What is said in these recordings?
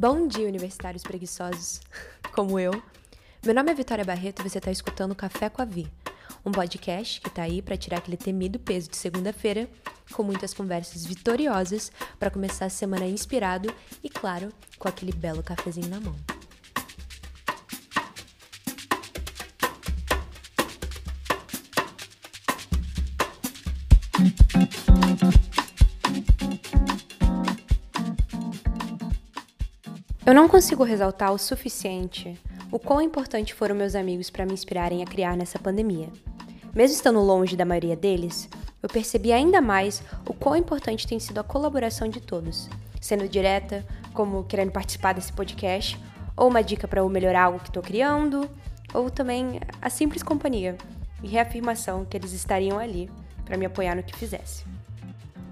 Bom dia, universitários preguiçosos, como eu. Meu nome é Vitória Barreto e você está escutando Café com a Vi, um podcast que está aí para tirar aquele temido peso de segunda-feira, com muitas conversas vitoriosas para começar a semana inspirado e, claro, com aquele belo cafezinho na mão. Eu não consigo ressaltar o suficiente o quão importante foram meus amigos para me inspirarem a criar nessa pandemia. Mesmo estando longe da maioria deles, eu percebi ainda mais o quão importante tem sido a colaboração de todos, sendo direta, como querendo participar desse podcast, ou uma dica para eu melhorar algo que estou criando, ou também a simples companhia e reafirmação que eles estariam ali para me apoiar no que fizesse.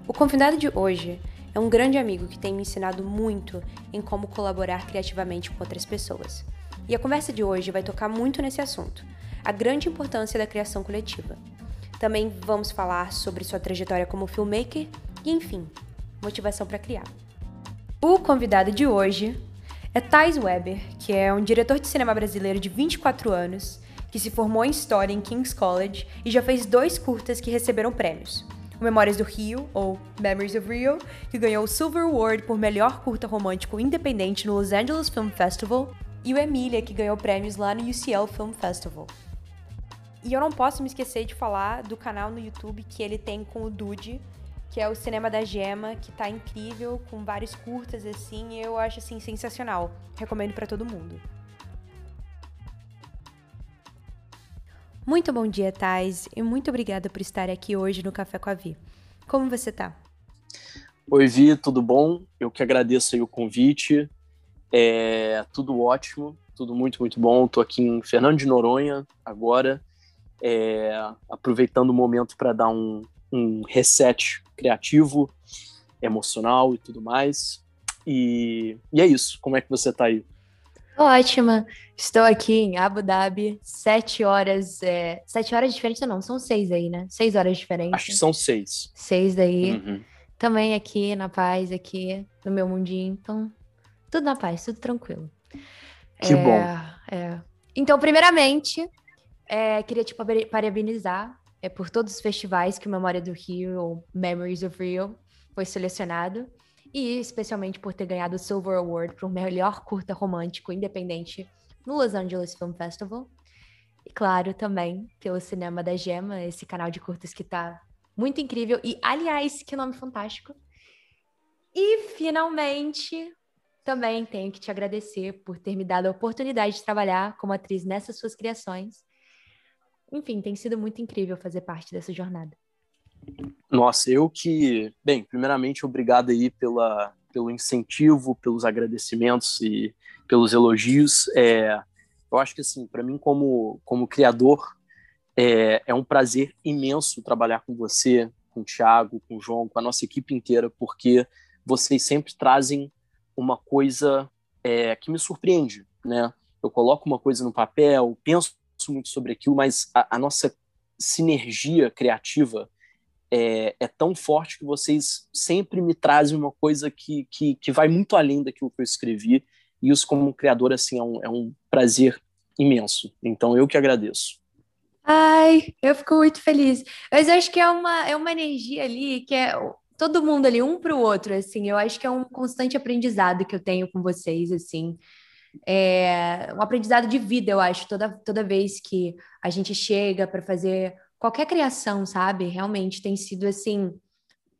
O convidado de hoje é um grande amigo que tem me ensinado muito em como colaborar criativamente com outras pessoas. E a conversa de hoje vai tocar muito nesse assunto, a grande importância da criação coletiva. Também vamos falar sobre sua trajetória como filmmaker e, enfim, motivação para criar. O convidado de hoje é Thais Weber, que é um diretor de cinema brasileiro de 24 anos, que se formou em História em King's College e já fez dois curtas que receberam prêmios o Memórias do Rio, ou Memories of Rio, que ganhou o Silver Award por melhor curta romântico independente no Los Angeles Film Festival, e o Emília, que ganhou prêmios lá no UCL Film Festival. E eu não posso me esquecer de falar do canal no YouTube que ele tem com o Dude, que é o Cinema da Gema, que tá incrível, com vários curtas assim, eu acho assim sensacional. Recomendo para todo mundo. Muito bom dia, Thais, e muito obrigada por estar aqui hoje no Café com a Vi. Como você tá? Oi, Vi, tudo bom? Eu que agradeço aí o convite. É tudo ótimo, tudo muito, muito bom. Estou aqui em Fernando de Noronha agora, é, aproveitando o momento para dar um, um reset criativo, emocional e tudo mais. E, e é isso. Como é que você está aí? Ótima. Estou aqui em Abu Dhabi, sete horas. É... Sete horas diferentes, não, são seis aí, né? Seis horas diferentes. Acho que são seis. Seis daí. Uhum. Também aqui na paz, aqui no meu mundinho. Então, tudo na paz, tudo tranquilo. Que é, bom. É. Então, primeiramente, é, queria te parabenizar é, por todos os festivais que o Memória do Rio, ou Memories of Rio, foi selecionado e especialmente por ter ganhado o Silver Award para o melhor curta romântico independente no Los Angeles Film Festival. E claro, também pelo Cinema da Gema, esse canal de curtas que tá muito incrível. E, aliás, que nome fantástico. E, finalmente, também tenho que te agradecer por ter me dado a oportunidade de trabalhar como atriz nessas suas criações. Enfim, tem sido muito incrível fazer parte dessa jornada. Nossa, eu que, bem, primeiramente obrigado aí pela, pelo incentivo, pelos agradecimentos e pelos elogios. É, eu acho que assim, para mim como como criador é, é um prazer imenso trabalhar com você, com o Thiago, com o João, com a nossa equipe inteira, porque vocês sempre trazem uma coisa é, que me surpreende, né? Eu coloco uma coisa no papel, penso muito sobre aquilo, mas a, a nossa sinergia criativa é, é, tão forte que vocês sempre me trazem uma coisa que, que, que vai muito além daquilo que eu escrevi. E isso, como criador, assim, é um, é um prazer imenso. Então, eu que agradeço. Ai, eu fico muito feliz. Mas acho que é uma, é uma energia ali que é todo mundo ali, um para o outro, assim. Eu acho que é um constante aprendizado que eu tenho com vocês, assim. É um aprendizado de vida, eu acho, toda, toda vez que a gente chega para fazer qualquer criação, sabe? Realmente tem sido assim.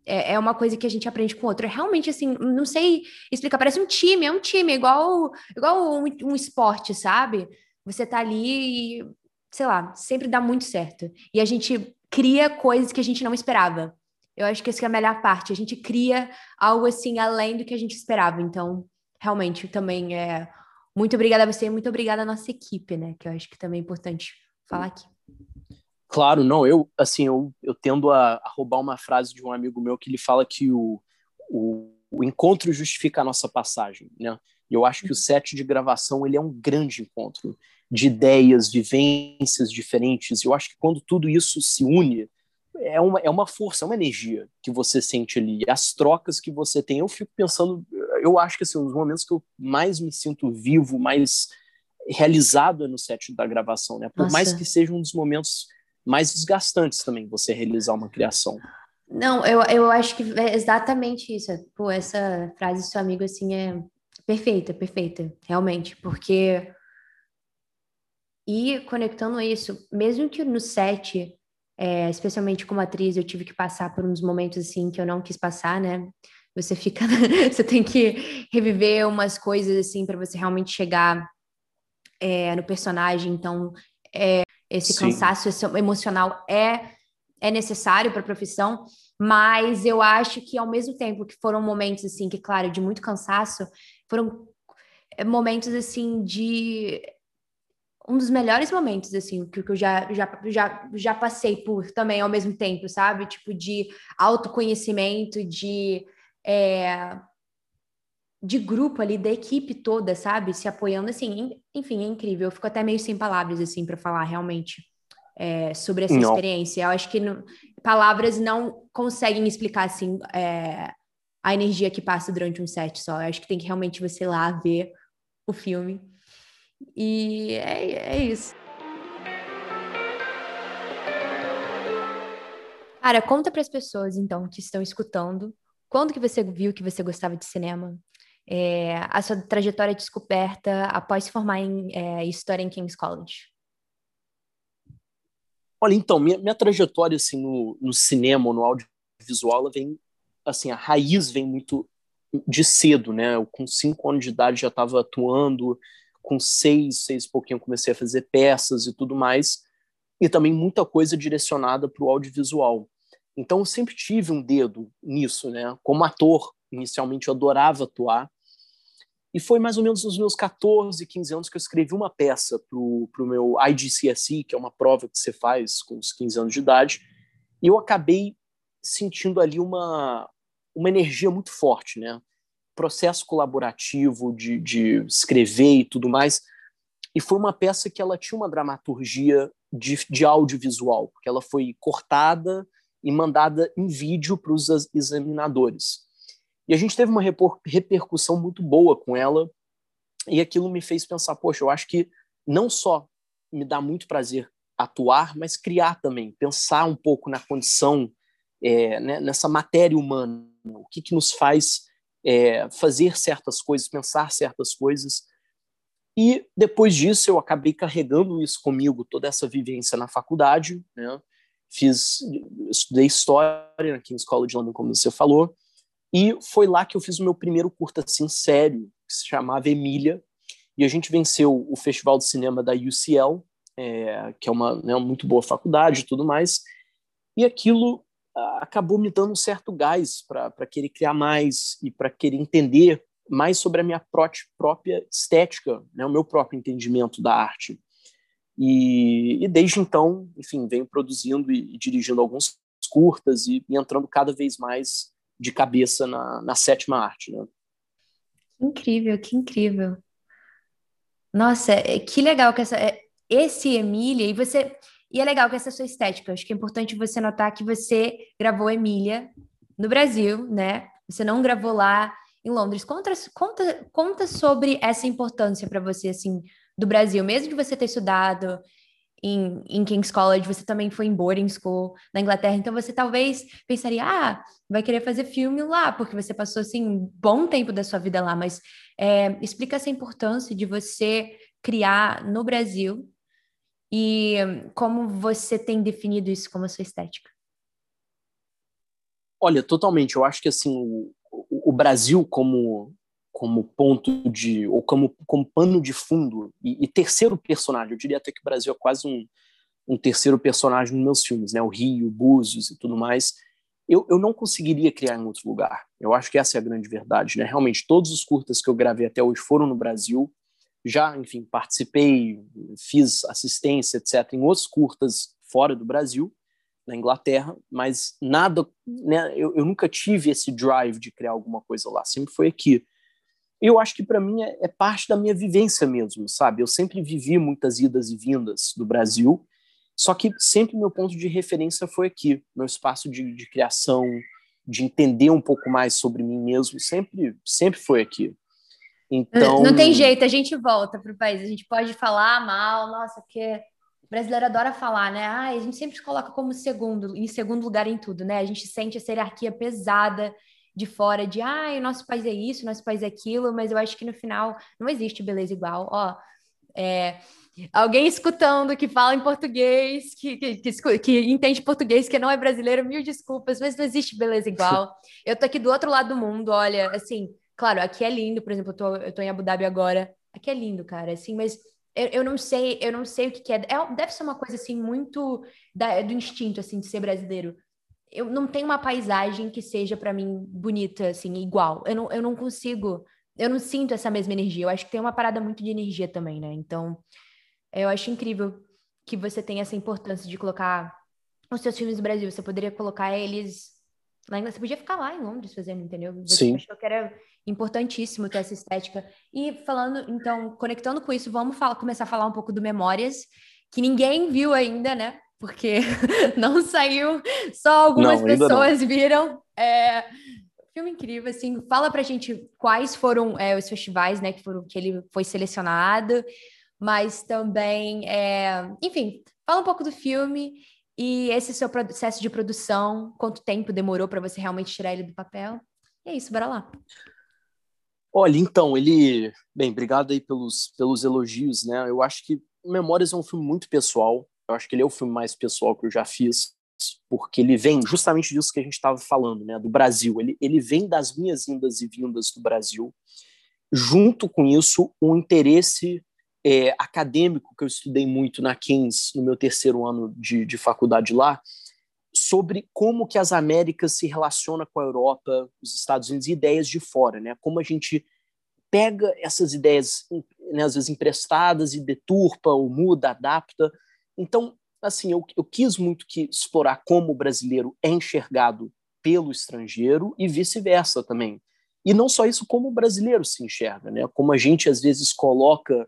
É, é uma coisa que a gente aprende com o outro. É realmente assim, não sei explicar, parece um time, é um time, igual, igual um, um esporte, sabe? Você tá ali e, sei lá, sempre dá muito certo. E a gente cria coisas que a gente não esperava. Eu acho que essa é a melhor parte. A gente cria algo assim além do que a gente esperava. Então, realmente, também é muito obrigada a você, muito obrigada à nossa equipe, né? Que eu acho que também é importante falar aqui. Claro, não, eu, assim, eu, eu tendo a, a, roubar uma frase de um amigo meu que ele fala que o, o, o encontro justifica a nossa passagem, né? E eu acho que o set de gravação, ele é um grande encontro de ideias, vivências diferentes. Eu acho que quando tudo isso se une, é uma, é uma força, é uma energia que você sente ali. As trocas que você tem, eu fico pensando, eu acho que assim, os momentos que eu mais me sinto vivo, mais realizado é no set da gravação, né? Por Nossa. mais que seja um dos momentos mais desgastantes também você realizar uma criação. Não, eu, eu acho que é exatamente isso. Pô, essa frase do seu amigo, assim, é perfeita, perfeita, realmente, porque... E conectando isso, mesmo que no set, é, especialmente como atriz, eu tive que passar por uns momentos, assim, que eu não quis passar, né? Você fica... você tem que reviver umas coisas, assim, para você realmente chegar é, no personagem, então é, esse Sim. cansaço emocional é, é necessário para a profissão, mas eu acho que ao mesmo tempo que foram momentos assim, que claro, de muito cansaço, foram momentos assim de um dos melhores momentos assim que, eu já, já, já, já passei por também ao mesmo tempo, sabe? Tipo de autoconhecimento, de é, de grupo ali, da equipe toda, sabe? Se apoiando, assim, enfim, é incrível. Eu fico até meio sem palavras, assim, para falar realmente é, sobre essa não. experiência. Eu acho que não, palavras não conseguem explicar, assim, é, a energia que passa durante um set só. Eu acho que tem que realmente você ir lá ver o filme. E é, é isso. Cara, conta para as pessoas, então, que estão escutando, quando que você viu que você gostava de cinema? É, a sua trajetória de descoberta após se formar em é, História em King's College? Olha, então, minha, minha trajetória assim, no, no cinema, no audiovisual, vem, assim, a raiz vem muito de cedo, né? Eu, com cinco anos de idade já estava atuando, com seis, seis e pouquinho comecei a fazer peças e tudo mais, e também muita coisa direcionada para o audiovisual. Então eu sempre tive um dedo nisso, né? Como ator, inicialmente eu adorava atuar, e foi mais ou menos nos meus 14, 15 anos que eu escrevi uma peça para o meu IGCSE, que é uma prova que você faz com os 15 anos de idade, e eu acabei sentindo ali uma, uma energia muito forte, né? Processo colaborativo de, de escrever e tudo mais. E foi uma peça que ela tinha uma dramaturgia de, de audiovisual, porque ela foi cortada e mandada em vídeo para os examinadores. E a gente teve uma repercussão muito boa com ela, e aquilo me fez pensar: poxa, eu acho que não só me dá muito prazer atuar, mas criar também, pensar um pouco na condição, é, né, nessa matéria humana, o que, que nos faz é, fazer certas coisas, pensar certas coisas. E depois disso eu acabei carregando isso comigo, toda essa vivência na faculdade, né? Fiz, estudei história na King's College London, como você falou, e foi lá que eu fiz o meu primeiro curta assim sério, que se chamava Emília. E a gente venceu o Festival de Cinema da UCL, é, que é uma né, muito boa faculdade e tudo mais. E aquilo ah, acabou me dando um certo gás para querer criar mais e para querer entender mais sobre a minha própria estética, né, o meu próprio entendimento da arte. E, e desde então, enfim, venho produzindo e, e dirigindo alguns curtas e, e entrando cada vez mais de cabeça na, na sétima arte, né? Incrível, que incrível. Nossa, é, que legal que essa, é, esse Emília, e você. E é legal que essa sua estética. Acho que é importante você notar que você gravou Emília no Brasil, né? Você não gravou lá em Londres. Conta, conta, conta sobre essa importância para você, assim, do Brasil, mesmo que você ter estudado em, em King's College, você também foi em boarding school na Inglaterra, então você talvez pensaria, ah, vai querer fazer filme lá, porque você passou, assim, bom tempo da sua vida lá, mas é, explica essa importância de você criar no Brasil e como você tem definido isso como a sua estética. Olha, totalmente. Eu acho que assim o, o Brasil como como ponto de ou como, como pano de fundo e, e, terceiro personagem. Eu diria até que o Brasil é quase um, um terceiro personagem nos meus filmes, né? O Rio, Búzios e tudo mais. Eu, eu não conseguiria criar em outro lugar. Eu acho que essa é a grande verdade, né? Realmente todos os curtas que eu gravei até hoje foram no Brasil. Já, enfim, participei, fiz assistência, etc. Em outros curtas fora do Brasil, na Inglaterra, mas nada, né? Eu, eu nunca tive esse drive de criar alguma coisa lá. Sempre foi aqui eu acho que para mim é, é, parte da minha vivência mesmo, sabe? Eu sempre vivi muitas idas e vindas do Brasil, só que sempre meu ponto de referência foi aqui, meu espaço de, de criação, de entender um pouco mais sobre mim mesmo, sempre, sempre foi aqui. Então... Não, tem jeito, a gente volta para o país, a gente pode falar mal, nossa, porque brasileiro adora falar, né? Ah, a gente sempre se coloca como segundo, em segundo lugar em tudo, né? A gente sente essa hierarquia pesada de fora de, ah, o nosso país é isso, o nosso país é aquilo, mas eu acho que no final não existe beleza igual. Ó, é, alguém escutando que fala em português, que, que, que, que, entende português, que não é brasileiro, mil desculpas, mas não existe beleza igual. Eu tô aqui do outro lado do mundo, olha, assim, claro, aqui é lindo, por exemplo, eu tô, eu tô em Abu Dhabi agora, aqui é lindo, cara, assim, mas eu, eu não sei, eu não sei o que, que é. é. Deve ser uma coisa assim muito da, do instinto assim de ser brasileiro. Eu não tenho uma paisagem que seja para mim bonita assim, igual. Eu não, eu não consigo, eu não sinto essa mesma energia. Eu acho que tem uma parada muito de energia também, né? Então, eu acho incrível que você tenha essa importância de colocar os seus filmes do Brasil. Você poderia colocar eles lá em... Você podia ficar lá em Londres fazendo, entendeu? Você Sim. achou que era importantíssimo ter essa estética. E falando, então, conectando com isso, vamos falar, começar a falar um pouco do Memórias, que ninguém viu ainda, né? Porque não saiu, só algumas não, pessoas não. viram. É, filme incrível, assim. Fala pra gente quais foram é, os festivais, né, que foram que ele foi selecionado, mas também, é, enfim, fala um pouco do filme e esse seu processo de produção, quanto tempo demorou para você realmente tirar ele do papel? E é isso, bora lá. Olha, então, ele. Bem, obrigado aí pelos, pelos elogios, né? Eu acho que Memórias é um filme muito pessoal. Eu acho que ele é o filme mais pessoal que eu já fiz, porque ele vem justamente disso que a gente estava falando, né? Do Brasil. Ele, ele vem das minhas indas e vindas do Brasil. Junto com isso, um interesse é, acadêmico que eu estudei muito na Keynes, no meu terceiro ano de, de faculdade lá, sobre como que as Américas se relacionam com a Europa, os Estados Unidos e ideias de fora, né? Como a gente pega essas ideias, né, às vezes emprestadas e deturpa ou muda, adapta. Então, assim, eu, eu quis muito que explorar como o brasileiro é enxergado pelo estrangeiro e vice-versa também. E não só isso, como o brasileiro se enxerga, né? Como a gente às vezes coloca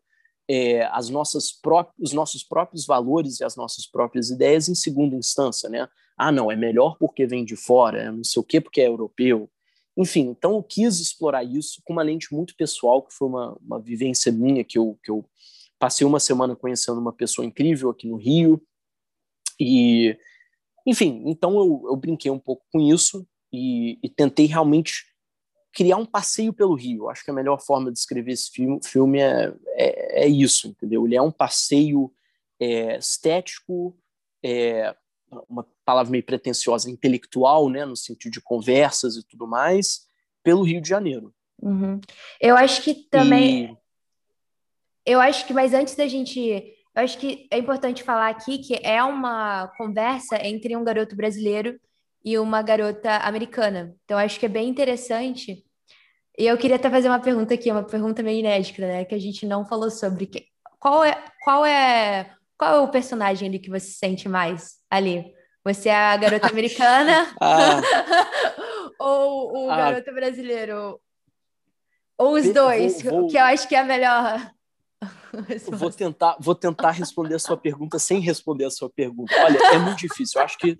é, as nossas os nossos próprios valores e as nossas próprias ideias em segunda instância, né? Ah, não, é melhor porque vem de fora, é não sei o quê porque é europeu. Enfim, então eu quis explorar isso com uma lente muito pessoal, que foi uma, uma vivência minha, que eu, que eu passei uma semana conhecendo uma pessoa incrível aqui no Rio. E, enfim, então eu, eu brinquei um pouco com isso e, e tentei realmente criar um passeio pelo Rio. Acho que a melhor forma de escrever esse filme, filme é, é, é, isso, entendeu? Ele é um passeio é, estético, é, uma palavra meio pretensiosa, intelectual, né, no sentido de conversas e tudo mais, pelo Rio de Janeiro. Uhum. Eu acho que também. E... Eu acho que, mas antes da gente. Eu acho que é importante falar aqui que é uma conversa entre um garoto brasileiro e uma garota americana. Então, acho que é bem interessante. E eu queria até fazer uma pergunta aqui, uma pergunta meio inédita, né? Que a gente não falou sobre. Qual é, qual é, qual é o personagem ali que você sente mais ali? Você é a garota americana ah. ou o ah. garoto brasileiro? Ou os dois, vou, vou... que eu acho que é a melhor. vou tentar, vou tentar responder a sua pergunta sem responder a sua pergunta. Olha, é muito difícil. Eu acho que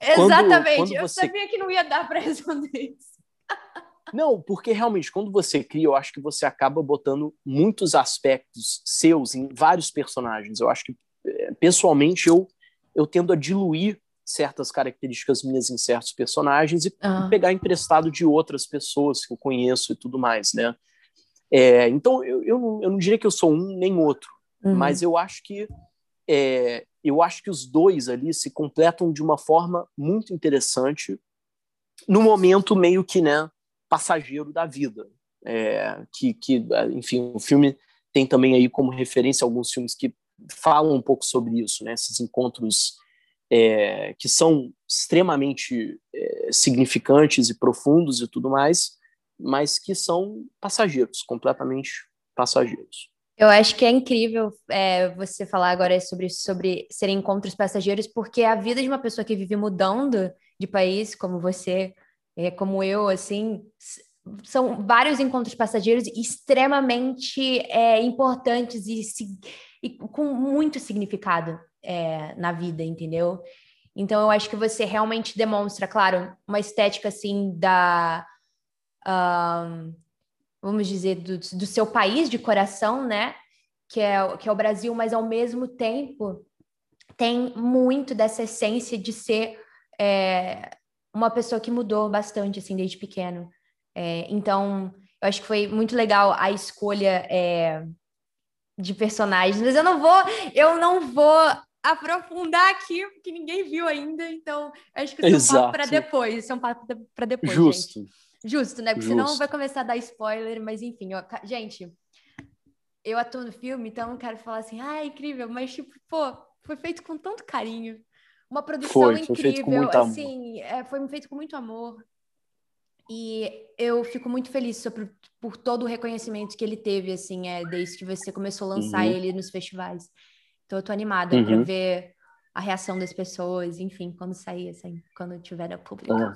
Exatamente. Quando, quando eu você... sabia que não ia dar para responder isso. Não, porque realmente, quando você cria, eu acho que você acaba botando muitos aspectos seus em vários personagens. Eu acho que, eh, pessoalmente, eu, eu tendo a diluir certas características minhas em certos personagens e, uhum. pegar emprestado de outras pessoas que eu conheço e tudo mais, né? É, então, eu, eu, não, eu não diria que eu sou um nem outro, uhum. mas eu acho que é, eu acho que os dois ali se completam de uma forma muito interessante no momento meio que né passageiro da vida é, que, que enfim o filme tem também aí como referência alguns filmes que falam um pouco sobre isso né esses encontros é, que são extremamente é, significantes e profundos e tudo mais mas que são passageiros completamente passageiros eu acho que é incrível é, você falar agora sobre, sobre serem encontros passageiros, porque a vida de uma pessoa que vive mudando de país, como você, é, como eu, assim, são vários encontros passageiros extremamente é, importantes e, e, com muito significado é, na vida, entendeu? Então eu acho que você realmente demonstra, claro, uma estética assim da um, vamos dizer do, do seu país de coração, né? Que é, que é o Brasil, mas ao mesmo tempo tem muito dessa essência de ser é, uma pessoa que mudou bastante assim desde pequeno. É, então eu acho que foi muito legal a escolha é, de personagens, mas eu não vou, eu não vou aprofundar aqui, porque ninguém viu ainda, então acho que isso é um papo para depois, isso é um papo para depois, Justo. Gente. Justo, né? Porque Justo. senão vai começar a dar spoiler, mas enfim, ó, gente, eu atuo no filme, então não quero falar assim, ah, é incrível, mas tipo, pô, foi feito com tanto carinho, uma produção foi, incrível, foi assim, é, foi feito com muito amor. E eu fico muito feliz sobre, por todo o reconhecimento que ele teve, assim, é, desde que você começou a lançar uhum. ele nos festivais. Então eu tô animada uhum. para ver a reação das pessoas, enfim, quando sair, assim, quando tiver a público. Ah,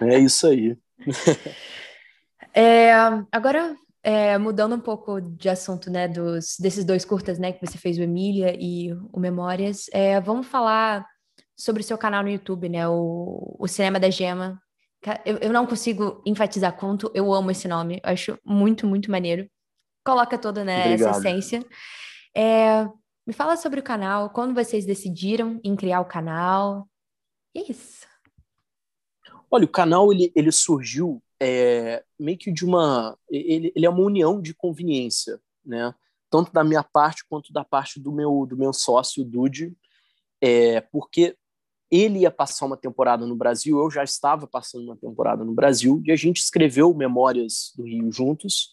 é isso aí. é, agora, é, mudando um pouco de assunto, né, dos, desses dois curtas, né, que você fez, o Emília e o Memórias, é, vamos falar sobre o seu canal no YouTube, né, o, o Cinema da Gema. Eu, eu não consigo enfatizar quanto eu amo esse nome, eu acho muito, muito maneiro. Coloca toda, né, essa essência. É, me fala sobre o canal, quando vocês decidiram em criar o canal. E é isso. Olha, o canal ele, ele surgiu é, meio que de uma. Ele, ele é uma união de conveniência, né? Tanto da minha parte quanto da parte do meu, do meu sócio, Dude, é, porque ele ia passar uma temporada no Brasil, eu já estava passando uma temporada no Brasil, e a gente escreveu Memórias do Rio juntos.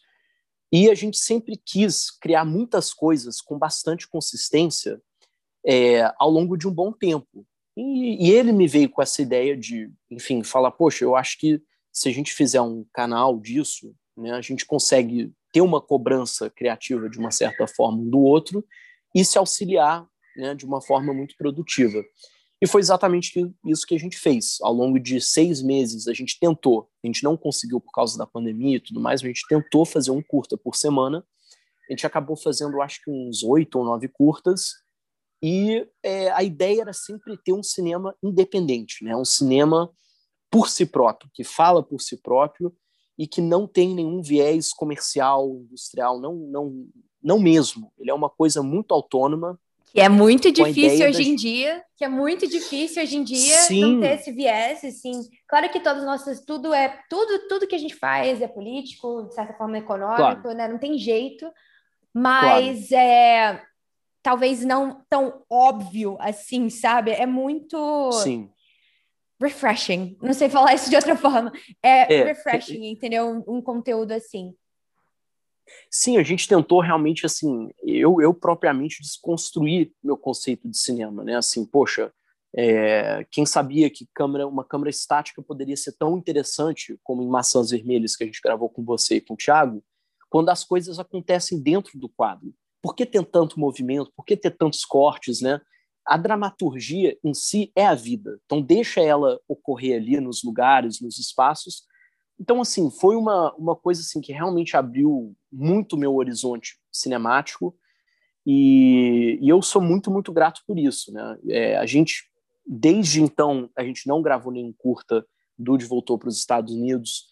E a gente sempre quis criar muitas coisas com bastante consistência é, ao longo de um bom tempo. E, e, ele me veio com essa ideia de, enfim, falar: poxa, eu acho que se a gente fizer um canal disso, né, a gente consegue ter uma cobrança criativa de uma certa forma um do outro e se auxiliar né, de uma forma muito produtiva. E foi exatamente isso que a gente fez. Ao longo de seis meses, a gente tentou, a gente não conseguiu por causa da pandemia e tudo mais, a gente tentou fazer um curta por semana. A gente acabou fazendo, acho que uns oito ou nove curtas. E é, a ideia era sempre ter um cinema independente, né? um cinema por si próprio, que fala por si próprio e que não tem nenhum viés comercial, industrial, não, não, não mesmo. Ele é uma coisa muito autônoma, que é muito difícil hoje das... em dia, que é muito difícil hoje em dia Sim. não ter esse viés, assim. Claro que todos nossos, tudo é, tudo, tudo que a gente faz é político, de certa forma econômico, claro. né? Não tem jeito. Mas claro. é talvez não tão óbvio assim, sabe? É muito Sim. refreshing. Não sei falar isso de outra forma. É, é refreshing, é... entendeu? Um, um conteúdo assim. Sim, a gente tentou realmente, assim, eu, eu propriamente desconstruir meu conceito de cinema, né? Assim, poxa, é, quem sabia que câmera, uma câmera estática poderia ser tão interessante como em Maçãs Vermelhas, que a gente gravou com você e com o Thiago, quando as coisas acontecem dentro do quadro. Por que ter tanto movimento? Por que ter tantos cortes, né? A dramaturgia em si é a vida. Então deixa ela ocorrer ali nos lugares, nos espaços, então, assim, foi uma, uma coisa assim que realmente abriu muito meu horizonte cinemático e, e eu sou muito, muito grato por isso, né? É, a gente, desde então, a gente não gravou nenhum curta, Dude voltou para os Estados Unidos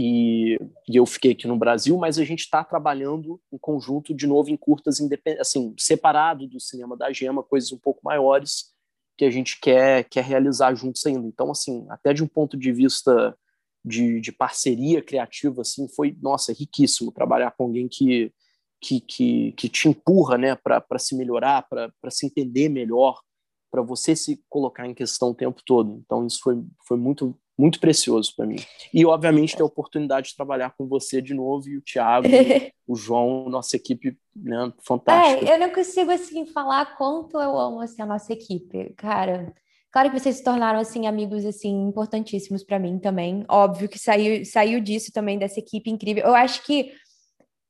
e, e, eu fiquei aqui no Brasil, mas a gente está trabalhando em conjunto de novo em curtas assim, separado do cinema da Gema, coisas um pouco maiores que a gente quer, quer realizar juntos ainda. Então, assim, até de um ponto de vista de, de parceria criativa, assim, foi, nossa, riquíssimo trabalhar com alguém que, que, que, que te empurra, né, para se melhorar, para se entender melhor, para você se colocar em questão o tempo todo. Então, isso foi, foi muito, muito precioso para mim. E, obviamente, ter a oportunidade de trabalhar com você de novo e o Thiago, o João, nossa equipe, né, fantástica. É, eu não consigo, assim, falar quanto eu amo, assim, a nossa equipe, cara. Claro que vocês se tornaram assim amigos assim importantíssimos para mim também. Óbvio que saiu saiu disso também dessa equipe incrível. Eu acho que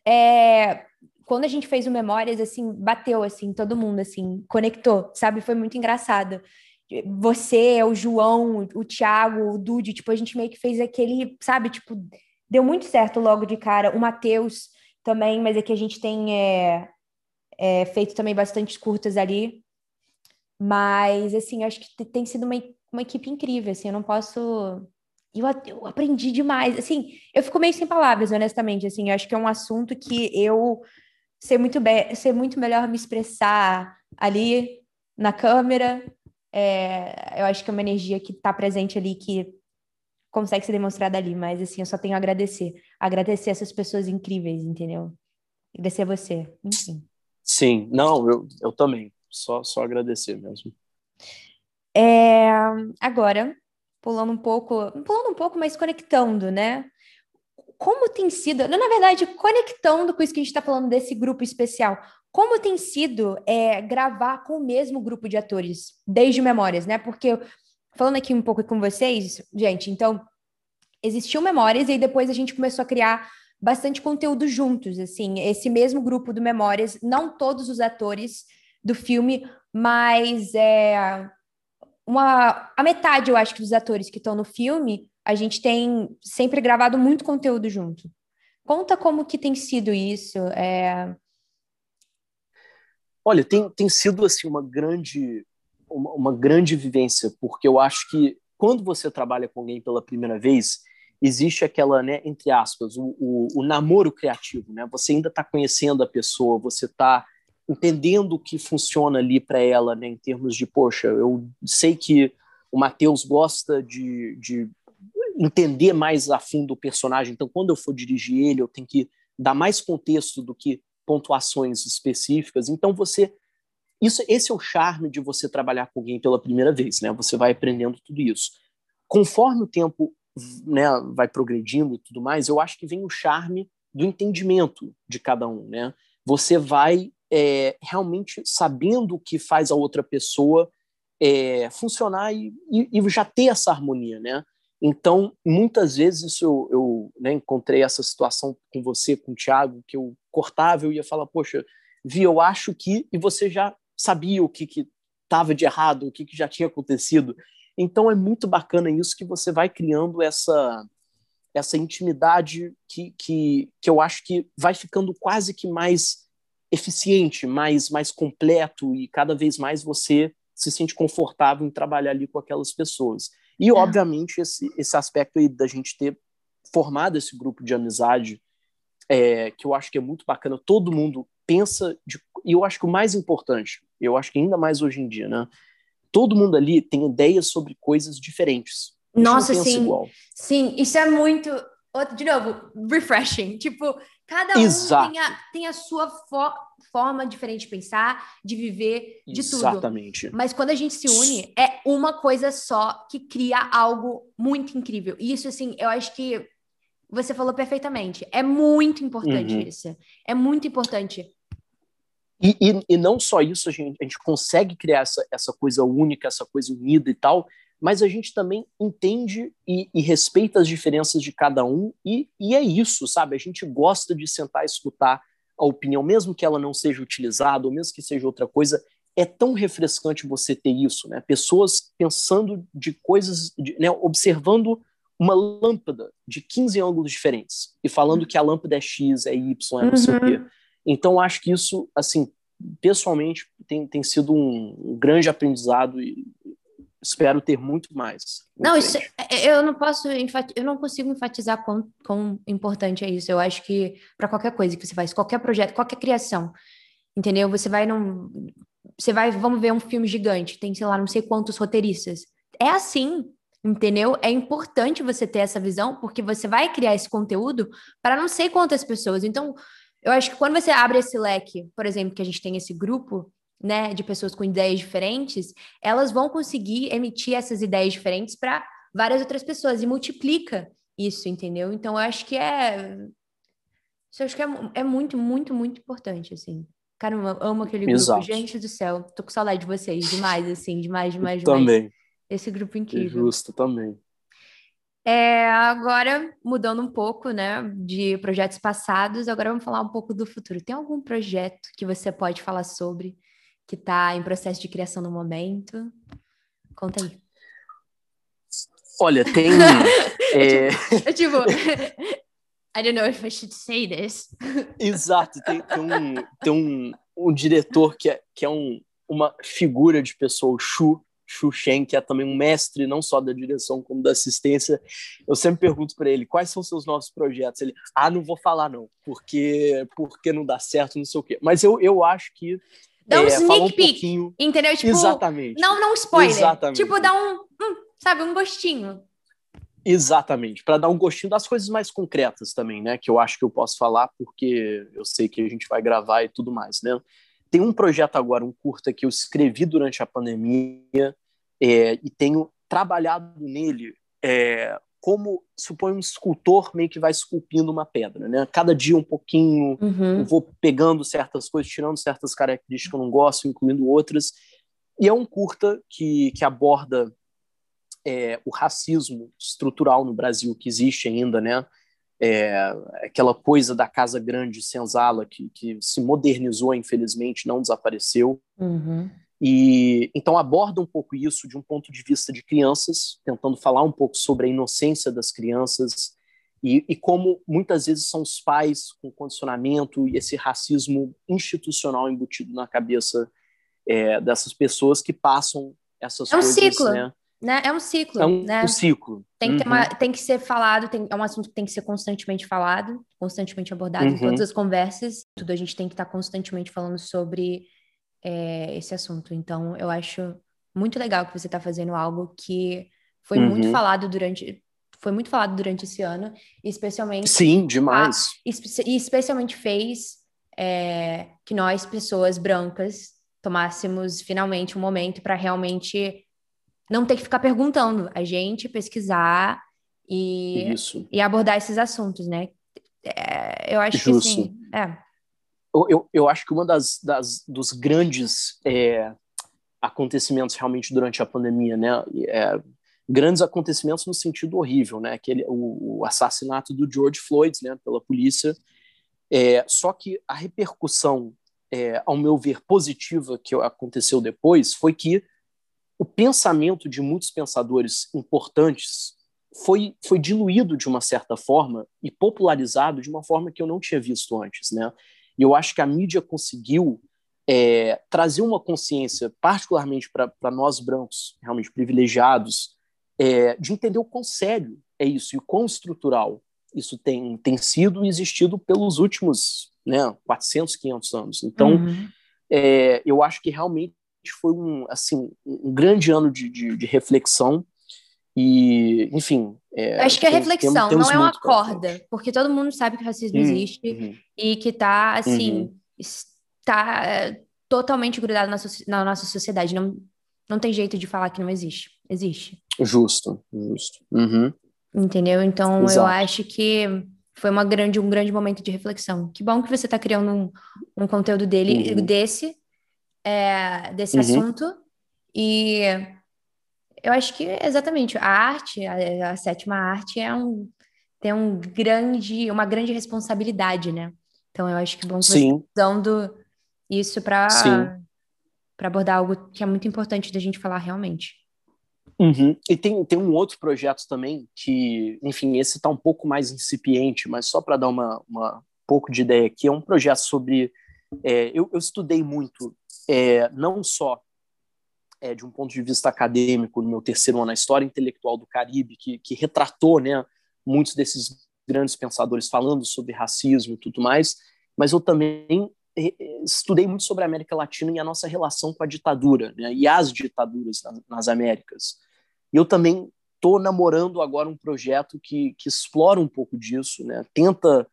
é, quando a gente fez o Memórias assim, bateu assim, todo mundo assim, conectou, sabe? Foi muito engraçado. Você, o João, o Thiago, o Dude, tipo, a gente meio que fez aquele, sabe, tipo, deu muito certo logo de cara. O Matheus também, mas é que a gente tem é, é, feito também bastante curtas ali. Mas, assim, acho que tem sido uma, uma equipe incrível, assim, eu não posso... Eu, eu aprendi demais, assim, eu fico meio sem palavras, honestamente, assim, eu acho que é um assunto que eu sei muito, bem, sei muito melhor me expressar ali na câmera, é, eu acho que é uma energia que está presente ali, que consegue ser demonstrada ali, mas assim, eu só tenho a agradecer. Agradecer essas pessoas incríveis, entendeu? Agradecer a você, enfim. Sim, não, eu, eu também. Só, só agradecer mesmo. É, agora, pulando um pouco, pulando um pouco, mas conectando, né? Como tem sido, na verdade, conectando com isso que a gente está falando desse grupo especial, como tem sido é, gravar com o mesmo grupo de atores, desde Memórias, né? Porque, falando aqui um pouco com vocês, gente, então, existiu Memórias e aí depois a gente começou a criar bastante conteúdo juntos, assim, esse mesmo grupo do Memórias, não todos os atores do filme, mas é, uma, a metade, eu acho, dos atores que estão no filme, a gente tem sempre gravado muito conteúdo junto. Conta como que tem sido isso, é, Olha, tem, tem sido assim uma grande uma, uma, grande vivência, porque eu acho que quando você trabalha com alguém pela primeira vez, existe aquela, né, entre aspas, o, o, o namoro criativo, né? Você ainda está conhecendo a pessoa, você está entendendo o que funciona ali para ela, né, em termos de, poxa, eu sei que o Matheus gosta de, de entender mais a fundo o personagem, então quando eu for dirigir ele, eu tenho que dar mais contexto do que pontuações específicas. Então você isso esse é o charme de você trabalhar com alguém pela primeira vez, né? Você vai aprendendo tudo isso. Conforme o tempo, né, vai progredindo e tudo mais, eu acho que vem o charme do entendimento de cada um, né? Você vai é, realmente sabendo o que faz a outra pessoa é, funcionar e, e, e, já ter essa harmonia, né? Então, muitas vezes isso eu, eu né, encontrei essa situação com você, com o Thiago, que eu cortava, eu ia falar, poxa, Vi, eu acho que, e você já sabia o que estava de errado, o que, que já tinha acontecido. Então é muito bacana isso que você vai criando essa essa intimidade que, que, que eu acho que vai ficando quase que mais eficiente, mais, mais completo e cada vez mais você se sente confortável em trabalhar ali com aquelas pessoas. E, é. obviamente, esse, esse aspecto aí da gente ter formado esse grupo de amizade, é, que eu acho que é muito bacana, todo mundo pensa, de, e eu acho que o mais importante, eu acho que ainda mais hoje em dia, né? Todo mundo ali tem ideias sobre coisas diferentes. Nossa, sim. Igual. Sim, isso é muito. De novo, refreshing. Tipo, cada um tem a, tem a sua fo forma diferente de pensar, de viver, de Exatamente. tudo. Exatamente. Mas quando a gente se une, é uma coisa só que cria algo muito incrível. E isso, assim, eu acho que você falou perfeitamente. É muito importante uhum. isso. É muito importante. E, e, e, não só isso, a gente, a gente consegue criar essa, essa coisa única, essa coisa unida e tal, mas a gente também entende e, e respeita as diferenças de cada um, e, e é isso, sabe? A gente gosta de sentar e escutar a opinião, mesmo que ela não seja utilizada, ou mesmo que seja outra coisa, é tão refrescante você ter isso, né? Pessoas pensando de coisas, de, né? observando uma lâmpada de 15 ângulos diferentes e falando que a lâmpada é X, é Y, é não uhum. sei o quê. Uhum. Então, acho que isso, assim, pessoalmente, tem, tem sido um, grande aprendizado e espero ter muito mais. Não, isso, é, é, eu não posso, eu não consigo enfatizar quão, quão importante é isso. Eu acho que para qualquer coisa que você faz, qualquer projeto, qualquer criação, entendeu? Você vai num, você vai, vamos ver um filme gigante, tem sei lá, não sei quantos roteiristas. É assim, entendeu? É importante você ter essa visão, porque você vai criar esse conteúdo para não sei quantas pessoas. Então, eu acho que quando você abre esse leque, por exemplo, que a gente tem esse grupo, né, de pessoas com ideias diferentes, elas vão conseguir emitir essas ideias diferentes para várias outras pessoas e multiplica isso, entendeu? Então, eu acho que é. Isso eu acho que é, é muito, muito, muito importante, assim. Caramba, amo aquele Exato. grupo. Gente do céu, tô com saudade de vocês, demais, assim, demais, demais, demais. Também. Esse grupo incrível. Justo, também. É, agora, mudando um pouco, né, de projetos passados, agora vamos falar um pouco do futuro. Tem algum projeto que você pode falar sobre, que está em processo de criação no momento? Conta aí. Olha, tem. é... é tipo, I don't know if I should say this. Exato, tem, tem, um, tem um, um diretor que é, que é um, uma figura de pessoa, o Shu, Shen, que é também um mestre não só da direção como da assistência. Eu sempre pergunto para ele quais são seus novos projetos. Ele, ah, não vou falar não, porque porque não dá certo, não sei o quê. Mas eu, eu acho que dá um é, sneak um peek, pouquinho... entendeu? Tipo, Exatamente. Não, não spoiler. Exatamente. Tipo, dá um, hum, sabe, um gostinho. Exatamente, para dar um gostinho das coisas mais concretas também, né? Que eu acho que eu posso falar, porque eu sei que a gente vai gravar e tudo mais, né? Tem um projeto agora, um curta, que eu escrevi durante a pandemia é, e tenho trabalhado nele é, como, supõe, um escultor meio que vai esculpindo uma pedra, né? Cada dia um pouquinho, uhum. eu vou pegando certas coisas, tirando certas características que eu não gosto, incluindo outras. E é um curta que, que aborda é, o racismo estrutural no Brasil que existe ainda, né? É, aquela coisa da casa grande senzala que, que se modernizou, infelizmente, não desapareceu. Uhum. E então aborda um pouco isso de um ponto de vista de crianças, tentando falar um pouco sobre a inocência das crianças e, e como muitas vezes são os pais com condicionamento e esse racismo institucional embutido na cabeça é, dessas pessoas que passam essas é um coisas, ciclo. né? Né? É um ciclo. É um, né? um ciclo. Tem que, uhum. uma, tem que ser falado, tem, é um assunto que tem que ser constantemente falado, constantemente abordado uhum. em todas as conversas. Tudo a gente tem que estar constantemente falando sobre é, esse assunto. Então, eu acho muito legal que você está fazendo algo que foi uhum. muito falado durante. Foi muito falado durante esse ano, especialmente. Sim, demais. A, e especialmente fez é, que nós, pessoas brancas, tomássemos finalmente um momento para realmente não ter que ficar perguntando, a gente pesquisar e, e abordar esses assuntos, né? É, eu acho Justo. que sim. É. Eu, eu, eu, acho que uma das, das dos grandes é, acontecimentos realmente durante a pandemia, né? É, grandes acontecimentos no sentido horrível, né? Aquele, o, o assassinato do George Floyd, né? Pela polícia. É, só que a repercussão, é, ao meu ver, positiva que aconteceu depois foi que o pensamento de muitos pensadores importantes foi, foi diluído de uma certa forma e popularizado de uma forma que eu não tinha visto antes, né? E eu acho que a mídia conseguiu é, trazer uma consciência, particularmente para nós brancos, realmente privilegiados, é, de entender o quão sério é isso e o quão estrutural isso tem, tem sido e existido pelos últimos né, 400, 500 anos. Então, uhum. é, eu acho que realmente foi um, assim, um grande ano de, de, de reflexão e, enfim. É, acho que a reflexão tem, não é uma corda, porque todo mundo sabe que o racismo hum, existe uhum. e que está, assim, uhum. está é, totalmente grudado na, na, nossa sociedade. Não, não tem jeito de falar que não existe. Existe. Justo, justo. Uhum. Entendeu? Então, Exato. eu acho que foi uma grande, um grande momento de reflexão. Que bom que você está criando um, um conteúdo dele, uhum. desse, é, desse uhum. assunto. E eu acho que exatamente a arte, a, a, sétima arte é um tem um grande, uma grande responsabilidade, né? Então eu acho que é bom você usando isso para para abordar algo que é muito importante da gente falar realmente. Uhum. E tem, tem um outro projeto também que, enfim, esse está um pouco mais incipiente, mas só para dar uma, uma pouco de ideia aqui, é um projeto sobre. É, eu, eu estudei muito é, não só é, de um ponto de vista acadêmico, no meu terceiro ano, a história intelectual do Caribe, que, que retratou né, muitos desses grandes pensadores falando sobre racismo e tudo mais, mas eu também é, é, estudei muito sobre a América Latina e a nossa relação com a ditadura, né, e as ditaduras nas, nas Américas. E eu também estou namorando agora um projeto que, que explora um pouco disso, né, tenta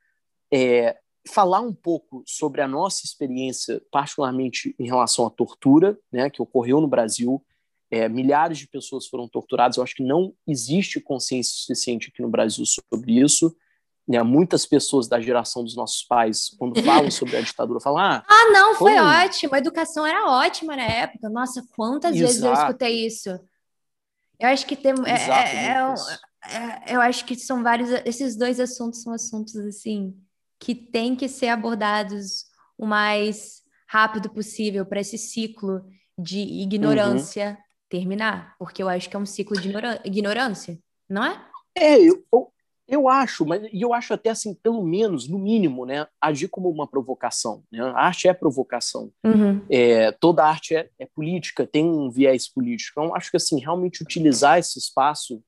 é, falar um pouco sobre a nossa experiência, particularmente em relação à tortura, né, que ocorreu no Brasil. É, milhares de pessoas foram torturadas. Eu acho que não existe consciência suficiente aqui no Brasil sobre isso. Né, muitas pessoas da geração dos nossos pais, quando falam sobre a ditadura, falam: Ah, ah não, foi, ótimo. A educação era ótima na época. Nossa, quantas Exato. vezes eu escutei isso. Eu acho que tem. É, é, é, é, eu acho que são vários. Esses dois assuntos são assuntos assim que têm que ser abordados o mais rápido possível para esse ciclo de ignorância uhum. terminar, porque eu acho que é um ciclo de ignorância, não é? É, eu, Eu acho, mas eu acho até assim, pelo menos, no mínimo, né, agir como uma provocação. Né? A arte é provocação. Uhum. É, toda arte é, é, política, tem um viés político. Então, acho que assim, realmente utilizar esse espaço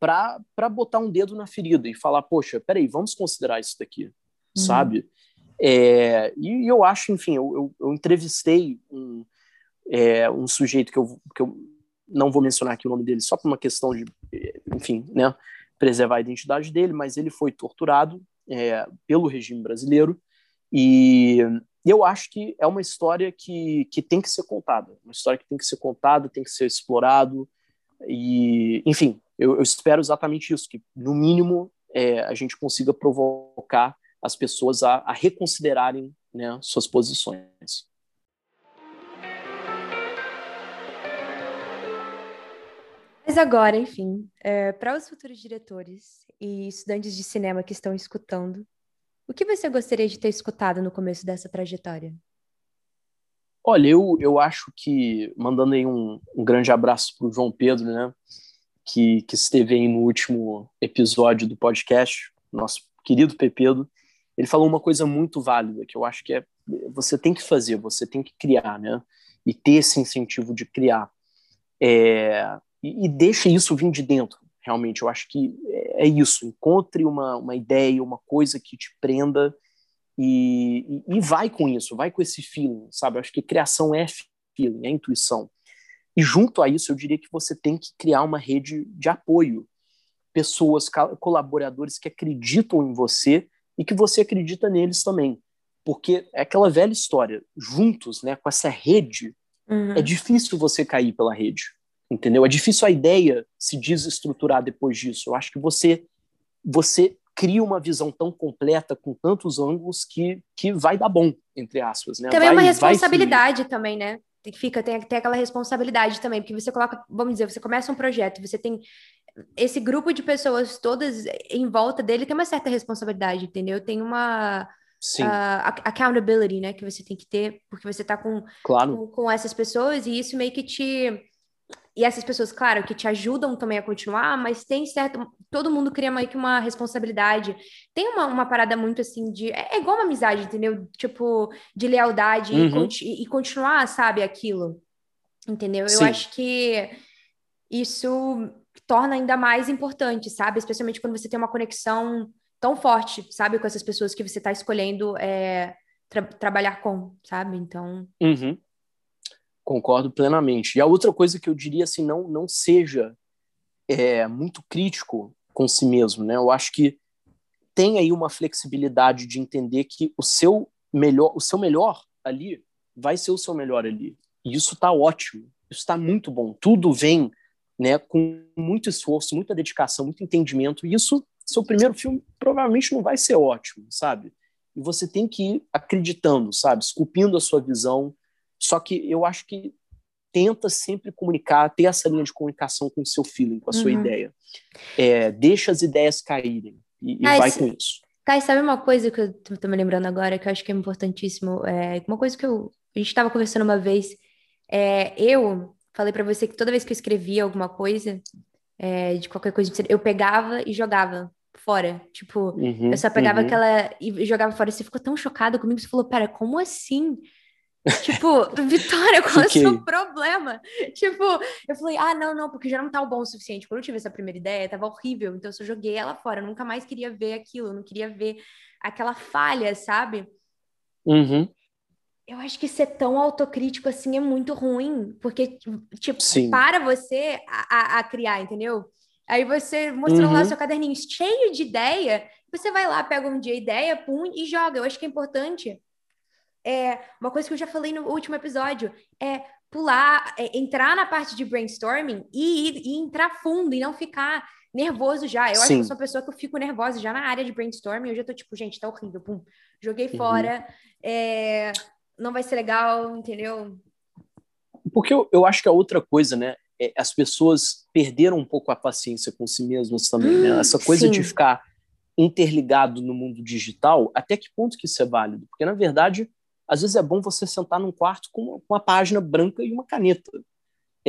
para botar um dedo na ferida e falar, poxa, peraí, vamos considerar isso daqui, uhum. sabe? É, e, eu acho, enfim, eu, eu, eu entrevistei um, é, um sujeito que eu, que eu não vou mencionar aqui o nome dele, só por uma questão de, enfim, né? preservar a identidade dele, mas ele foi torturado é, pelo regime brasileiro e eu acho que é uma história que, que tem que ser contada, uma história que tem que ser contada, tem que ser explorado e, enfim, eu, eu espero exatamente isso, que no mínimo é, a gente consiga provocar as pessoas a, a reconsiderarem né, suas posições. Mas agora, enfim, é, para os futuros diretores e estudantes de cinema que estão escutando, o que você gostaria de ter escutado no começo dessa trajetória? Olha, eu, eu acho que, mandando aí um, um grande abraço para o João Pedro, né, que, que esteve aí no último episódio do podcast, nosso querido Pepedo, ele falou uma coisa muito válida, que eu acho que é você tem que fazer, você tem que criar, né, e ter esse incentivo de criar. É, e, e deixe isso vir de dentro, realmente. Eu acho que é, é isso. Encontre uma, uma ideia, uma coisa que te prenda e, e, e vai com isso, vai com esse feeling, sabe? Eu acho que criação é feeling, é intuição. E junto a isso, eu diria que você tem que criar uma rede de apoio. Pessoas, colaboradores que acreditam em você e que você acredita neles também. Porque é aquela velha história, juntos, né, com essa rede, uhum. é difícil você cair pela rede entendeu? É difícil a ideia se desestruturar depois disso. Eu acho que você você cria uma visão tão completa com tantos ângulos que, que vai dar bom, entre aspas, né? Também é vai, uma responsabilidade também, né? Fica, tem, tem aquela responsabilidade também, porque você coloca, vamos dizer, você começa um projeto, você tem esse grupo de pessoas todas em volta dele tem uma certa responsabilidade, entendeu? Tem uma uh, accountability, né, que você tem que ter, porque você tá com, claro. com, com essas pessoas e isso meio que te e essas pessoas, claro, que te ajudam também a continuar, mas tem certo. Todo mundo cria meio que uma responsabilidade. Tem uma, uma parada muito assim de. É, é igual uma amizade, entendeu? Tipo, de lealdade uhum. e, e, continuar, sabe, aquilo. Entendeu? Sim. Eu acho que isso torna ainda mais importante, sabe? Especialmente quando você tem uma conexão tão forte, sabe, com essas pessoas que você está escolhendo é, tra trabalhar com, sabe? Então. Uhum. Concordo plenamente. E a outra coisa que eu diria assim, não não seja é, muito crítico com si mesmo, né? Eu acho que tem aí uma flexibilidade de entender que o seu melhor, o seu melhor ali vai ser o seu melhor ali. E isso está ótimo. Isso está muito bom. Tudo vem, né, com muito esforço, muita dedicação, muito entendimento. E isso, seu primeiro filme provavelmente não vai ser ótimo, sabe? E você tem que ir acreditando, sabe? Esculpindo a sua visão, só que eu acho que tenta sempre comunicar, ter essa linha de comunicação com o seu feeling, com a sua uhum. ideia. É, deixa as ideias caírem e, e vai com isso. Tá, e sabe uma coisa que eu tô me lembrando agora, que eu acho que é importantíssimo? É, uma coisa que eu, a gente estava conversando uma vez, é, eu falei para você que toda vez que eu escrevia alguma coisa, é, de qualquer coisa, eu pegava e jogava fora. Tipo, uhum, eu só pegava uhum. aquela e jogava fora. Você ficou tão chocado comigo, você falou, pera, como assim? Tipo, Vitória, qual é o seu problema? Tipo, eu falei, ah, não, não, porque já não tá bom o suficiente. Quando eu tive essa primeira ideia, tava horrível, então eu só joguei ela fora. Eu nunca mais queria ver aquilo, eu não queria ver aquela falha, sabe? Uhum. Eu acho que ser tão autocrítico assim é muito ruim, porque, tipo, Sim. para você a, a, a, criar, entendeu? Aí você mostrou uhum. lá seu caderninho cheio de ideia, você vai lá, pega um dia ideia, pum, e joga. Eu acho que é importante é, uma coisa que eu já falei no último episódio é pular, é, entrar na parte de brainstorming e, e, entrar fundo e não ficar nervoso já. Eu Sim. acho que eu sou uma pessoa que eu fico nervosa já na área de brainstorming. Eu já tô tipo, gente, tá horrível, pum, joguei uhum. fora, é, não vai ser legal, entendeu? Porque eu, eu acho que a outra coisa, né, é, as pessoas perderam um pouco a paciência com si mesmas também, né? Hum, Essa coisa Sim. de ficar interligado no mundo digital, até que ponto que isso é válido? Porque, na verdade, às vezes é bom você sentar num quarto com uma, com uma página branca e uma caneta.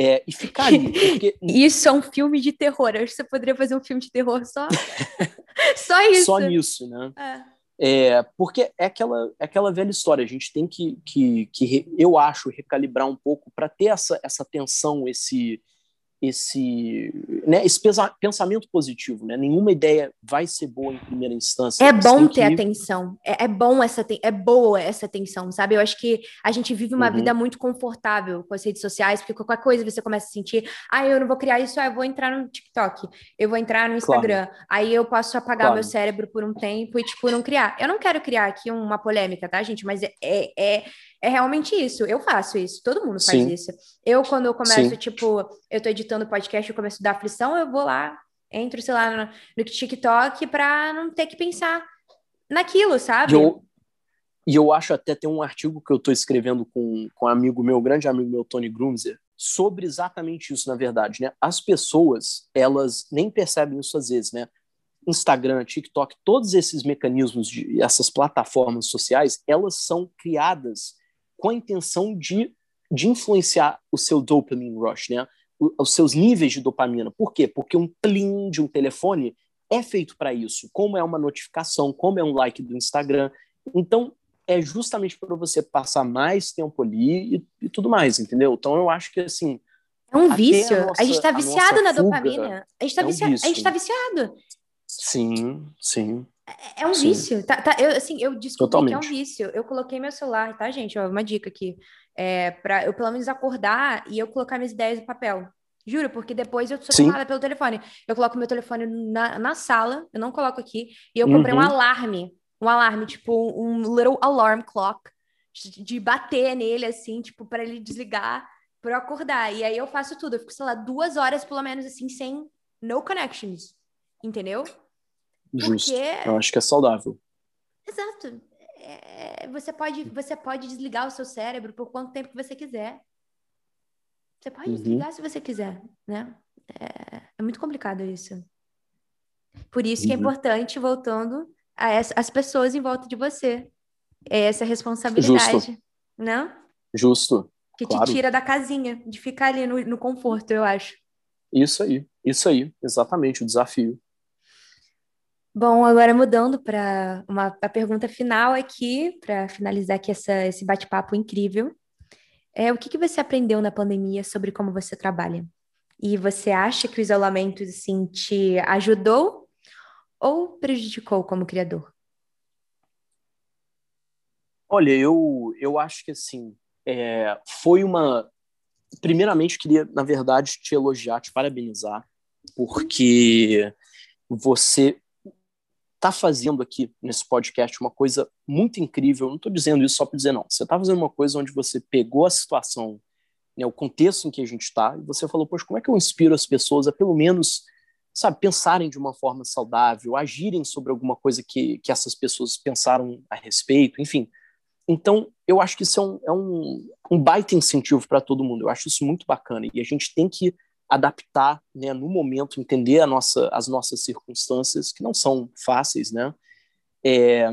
É, e ficar ali. Porque... Isso é um filme de terror. Eu acho que você poderia fazer um filme de terror só. Só isso. Só nisso, né? É. É, porque é aquela, é aquela velha história, a gente tem que, que, que eu acho, recalibrar um pouco para ter essa, essa tensão, esse, esse, né, esse pensamento positivo, né? Nenhuma ideia vai ser boa em primeira instância. É bom ter que... atenção. É, é, bom essa é boa essa atenção, sabe? Eu acho que a gente vive uma uhum. vida muito confortável com as redes sociais, porque qualquer coisa você começa a sentir, ah, eu não vou criar isso, ah, eu vou entrar no TikTok, eu vou entrar no Instagram, claro. aí eu posso apagar claro. meu cérebro por um tempo e tipo não criar. Eu não quero criar aqui uma polêmica, tá, gente? Mas é, é, é realmente isso. Eu faço isso, todo mundo faz Sim. isso. Eu, quando eu começo, Sim. tipo, eu tô editando podcast, eu começo a dar aflição, eu vou lá, entro, sei lá, no, no TikTok pra não ter que pensar naquilo, sabe? Eu, e eu acho até tem um artigo que eu tô escrevendo com, com um amigo meu, grande amigo meu, Tony Grumzer, sobre exatamente isso, na verdade, né? As pessoas, elas nem percebem isso às vezes, né? Instagram, TikTok, todos esses mecanismos, de, essas plataformas sociais, elas são criadas com a intenção de, de influenciar o seu dopamine rush, né? os seus níveis de dopamina. Por quê? Porque um plim de um telefone é feito para isso, como é uma notificação, como é um like do Instagram. Então, é justamente para você passar mais tempo ali e, e, tudo mais, entendeu? Então, eu acho que, assim... É um vício. A, nossa, a gente está viciado na dopamina. A gente está é um viciado. A gente tá viciado. Sim, sim. É, é um Sim. vício. Tá, tá, eu, assim, eu descobri Totalmente. que é um vício. Eu coloquei meu celular, tá, gente? Ó, uma dica aqui. É, para eu pelo menos acordar e eu colocar minhas ideias no papel. Juro, porque depois eu sou tomada pelo telefone. Eu coloco meu telefone na, na sala, eu não coloco aqui, e eu comprei uhum. um alarme. Um alarme, tipo, um little alarm clock, de bater nele, assim, tipo, para ele desligar, para eu acordar. E aí eu faço tudo. Eu fico, sei lá, duas horas, pelo menos, assim, sem no connections. Entendeu? Justo. Porque... Eu acho que é saudável. Exato. É, você, pode, você pode desligar o seu cérebro por quanto tempo que você quiser. Você pode uhum. desligar se você quiser, né? É, é, muito complicado isso. Por isso que é uhum. importante, voltando, a essa, as pessoas em volta de você. É essa responsabilidade, Justo. não? Justo. Que claro. te tira da casinha, de ficar ali no, no conforto, eu acho. Isso aí, isso aí, exatamente, o desafio. Bom, agora mudando para uma a pergunta final aqui, para finalizar aqui essa, esse bate-papo incrível. É, o que, que você aprendeu na pandemia sobre como você trabalha? E você acha que o isolamento assim, te ajudou ou prejudicou como criador? Olha, eu, eu acho que assim, é, foi uma. Primeiramente, queria, na verdade, te elogiar, te parabenizar, porque você está fazendo aqui nesse podcast uma coisa muito incrível. Não estou dizendo isso só para dizer não. Você está fazendo uma coisa onde você pegou a situação, né, o contexto em que a gente está, e você falou, poxa, como é que eu inspiro as pessoas a pelo menos, sabe, pensarem de uma forma saudável, agirem sobre alguma coisa que, que essas pessoas pensaram a respeito, enfim. Então, eu acho que isso é um, é um, um baita incentivo para todo mundo. Eu acho isso muito bacana. E a gente tem que adaptar, né, no momento, entender nossa, as nossas circunstâncias, que não são fáceis, né? É,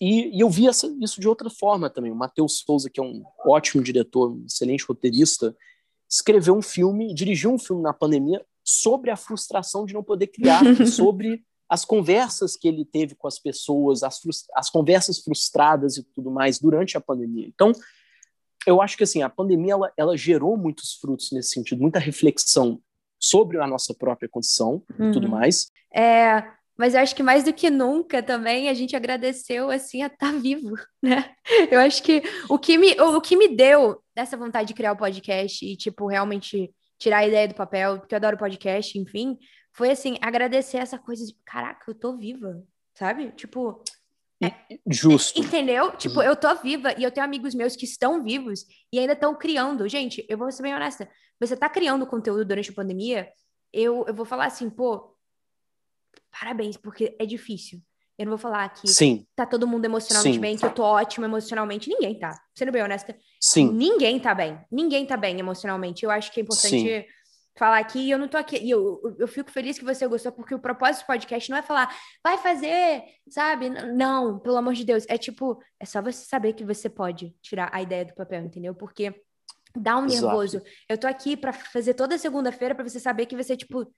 e, e, eu vi essa, isso de outra forma também. O Matheus Souza, que é um ótimo diretor, um excelente roteirista, escreveu um filme, dirigiu um filme na pandemia sobre a frustração de não poder criar, sobre as conversas que ele teve com as pessoas, as, as conversas frustradas e tudo mais durante a pandemia. Então, eu acho que assim a pandemia ela, ela gerou muitos frutos nesse sentido, muita reflexão sobre a nossa própria condição uhum. e tudo uhum. mais. É, mas eu acho que mais do que nunca também a gente agradeceu assim a estar tá vivo, né? Eu acho que o que me o que me deu essa vontade de criar o podcast e tipo realmente tirar a ideia do papel, porque eu adoro podcast, enfim, foi assim, agradecer essa coisa de, caraca, eu tô viva, sabe? Tipo, Justo. Entendeu? Tipo, eu tô viva e eu tenho amigos meus que estão vivos e ainda estão criando. Gente, eu vou ser bem honesta. Você tá criando conteúdo durante a pandemia, eu, eu vou falar assim, pô, parabéns, porque é difícil. Eu não vou falar que Sim. tá todo mundo emocionalmente Sim. bem, que eu tô ótima emocionalmente. Ninguém tá. Sendo bem honesta. Sim. Ninguém tá bem. Ninguém tá bem emocionalmente. Eu acho que é importante Sim falar aqui e eu não tô aqui. E eu, eu fico feliz que você gostou, porque o propósito do podcast não é falar, vai fazer, sabe? Não, pelo amor de Deus. É tipo, é só você saber que você pode tirar a ideia do papel, entendeu? Porque dá um Exato. nervoso. Eu tô aqui para fazer toda segunda-feira para você saber que você, tipo,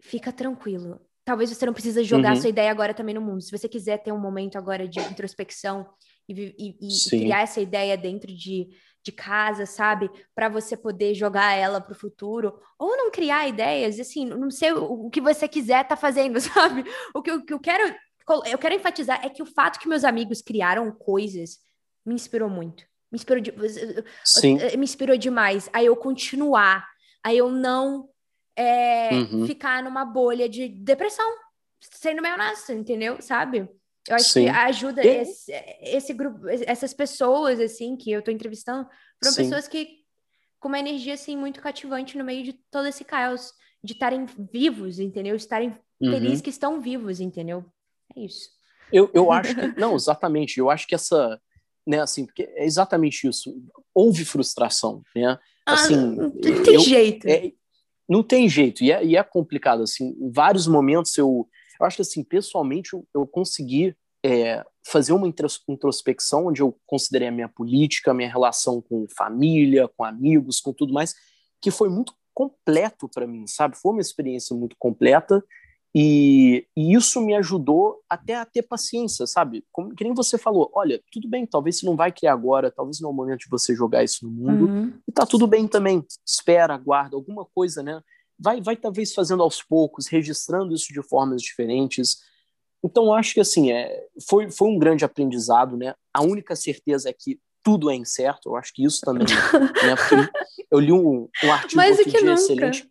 fica tranquilo. talvez você não precisa jogar uhum. sua ideia agora também no mundo. Se você quiser ter um momento agora de introspecção e, e, e criar essa ideia dentro de, de casa, sabe? Para você poder jogar ela para o futuro. Ou não criar ideias, assim, não sei o, o que você quiser tá fazendo, sabe? O que, o que eu quero eu quero enfatizar é que o fato que meus amigos criaram coisas me inspirou muito. Me inspirou, de, Sim. me inspirou demais. Aí eu continuar, aí eu não é, uhum. ficar numa bolha de depressão, sendo meio honesto, entendeu? Sabe? Eu acho Sim. que ajuda esse, esse, grupo, essas pessoas, assim, que eu tô entrevistando, foram Sim. pessoas que com uma energia, assim, muito cativante no meio de todo esse caos, de estarem vivos, entendeu? Estarem uhum. felizes que estão vivos, entendeu? É isso. Eu, eu acho que, não, exatamente, eu acho que essa, né, assim, porque é exatamente isso, houve frustração, né, ah, assim... Ah, não tem eu, jeito. É, não tem jeito, e é, e é complicado, assim, em vários momentos eu, eu acho que, assim, pessoalmente eu, eu consegui é, fazer uma introspecção onde eu considerei a minha política, a minha relação com família, com amigos, com tudo mais, que foi muito completo para mim, sabe? Foi uma experiência muito completa e, e, isso me ajudou até a ter paciência, sabe? Como, que nem você falou, olha, tudo bem, talvez você não vai criar agora, talvez não é o momento de você jogar isso no mundo, uhum. e tá tudo bem também. Espera, aguarda, alguma coisa, né? Vai, vai talvez fazendo aos poucos, registrando isso de formas diferentes. Então, acho que assim, é, foi, foi um grande aprendizado, né? A única certeza é que tudo é incerto, eu acho que isso também, né? Eu li um, um artigo Mais outro dia nunca. excelente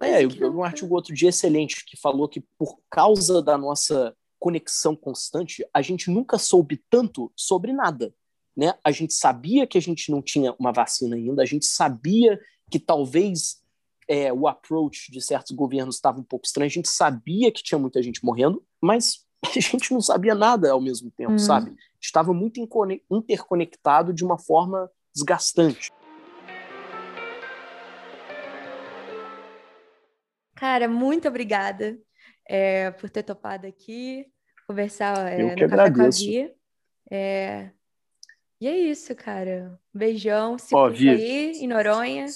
é, eu vi um artigo outro dia excelente que falou que por causa da nossa conexão constante, a gente nunca soube tanto sobre nada. Né? A gente sabia que a gente não tinha uma vacina ainda, a gente sabia que talvez é, o approach de certos governos estava um pouco estranho, a gente sabia que tinha muita gente morrendo, mas a gente não sabia nada ao mesmo tempo, uhum. sabe? Estava muito interconectado de uma forma desgastante. Cara, muito obrigada é, por ter topado aqui, conversar é, no Café com a Vi. É... E é isso, cara. beijão. Se Ó, Vi, aí em Noronha.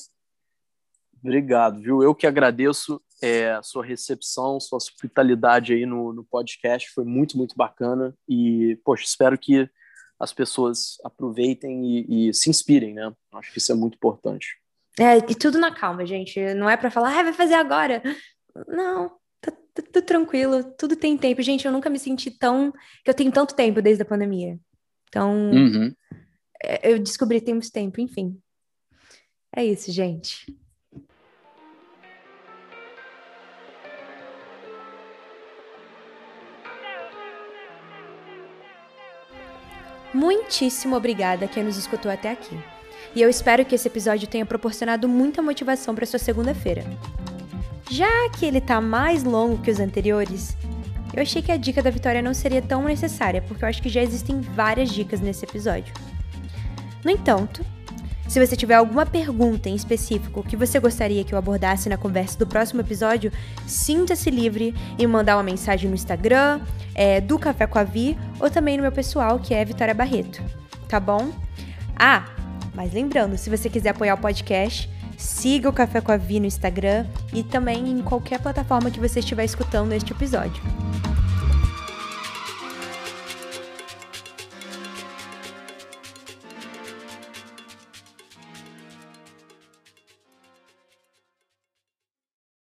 Obrigado, viu? Eu que agradeço é, a sua recepção, sua hospitalidade aí no, no podcast. Foi muito, muito bacana. E, poxa, espero que as pessoas aproveitem e, e se inspirem, né? Acho que isso é muito importante. É, e tudo na calma, gente. Não é para falar, ah, vai fazer agora. Não, tá, tá, tá, tranquilo, tudo tem tempo. Gente, eu nunca me senti tão. que eu tenho tanto tempo desde a pandemia. Então, uhum. É, eu descobri temos tempo, enfim. É isso, gente. Muitíssimo obrigada quem nos escutou até aqui e eu espero que esse episódio tenha proporcionado muita motivação para sua segunda-feira. Já que ele tá mais longo que os anteriores, eu achei que a dica da vitória não seria tão necessária, porque eu acho que já existem várias dicas nesse episódio. No entanto, se você tiver alguma pergunta em específico que você gostaria que eu abordasse na conversa do próximo episódio, sinta-se livre em mandar uma mensagem no Instagram, é, do Café com a Vi, ou também no meu pessoal, que é Vitória Barreto. Tá bom? Ah, mas lembrando, se você quiser apoiar o podcast, siga o Café com a Vi no Instagram e também em qualquer plataforma que você estiver escutando este episódio.